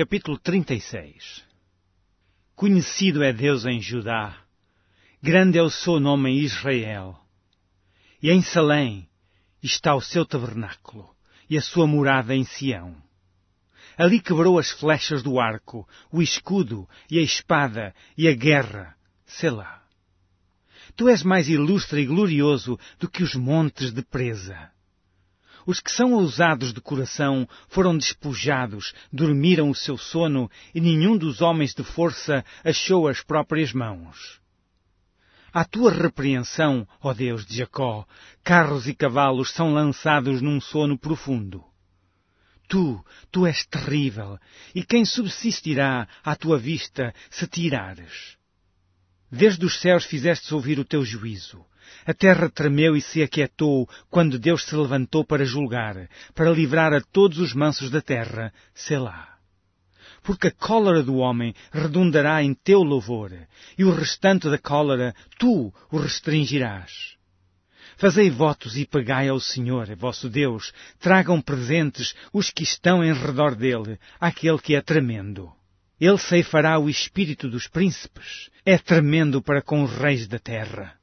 capítulo 36 Conhecido é Deus em Judá, grande é o seu nome em Israel. E em Salém está o seu tabernáculo e a sua morada em Sião. Ali quebrou as flechas do arco, o escudo e a espada e a guerra, Selá. Tu és mais ilustre e glorioso do que os montes de presa. Os que são ousados de coração foram despojados, dormiram o seu sono, e nenhum dos homens de força achou as próprias mãos. À tua repreensão, ó Deus de Jacó, carros e cavalos são lançados num sono profundo. Tu, tu és terrível, e quem subsistirá à tua vista se tirares? Desde os céus fizestes ouvir o teu juízo. A terra tremeu e se aquietou quando Deus se levantou para julgar, para livrar a todos os mansos da terra, Selá. Porque a cólera do homem redundará em teu louvor, e o restante da cólera tu o restringirás. Fazei votos e pagai ao Senhor, vosso Deus, tragam presentes os que estão em redor dele, àquele que é tremendo. Ele ceifará o espírito dos príncipes, é tremendo para com os reis da terra.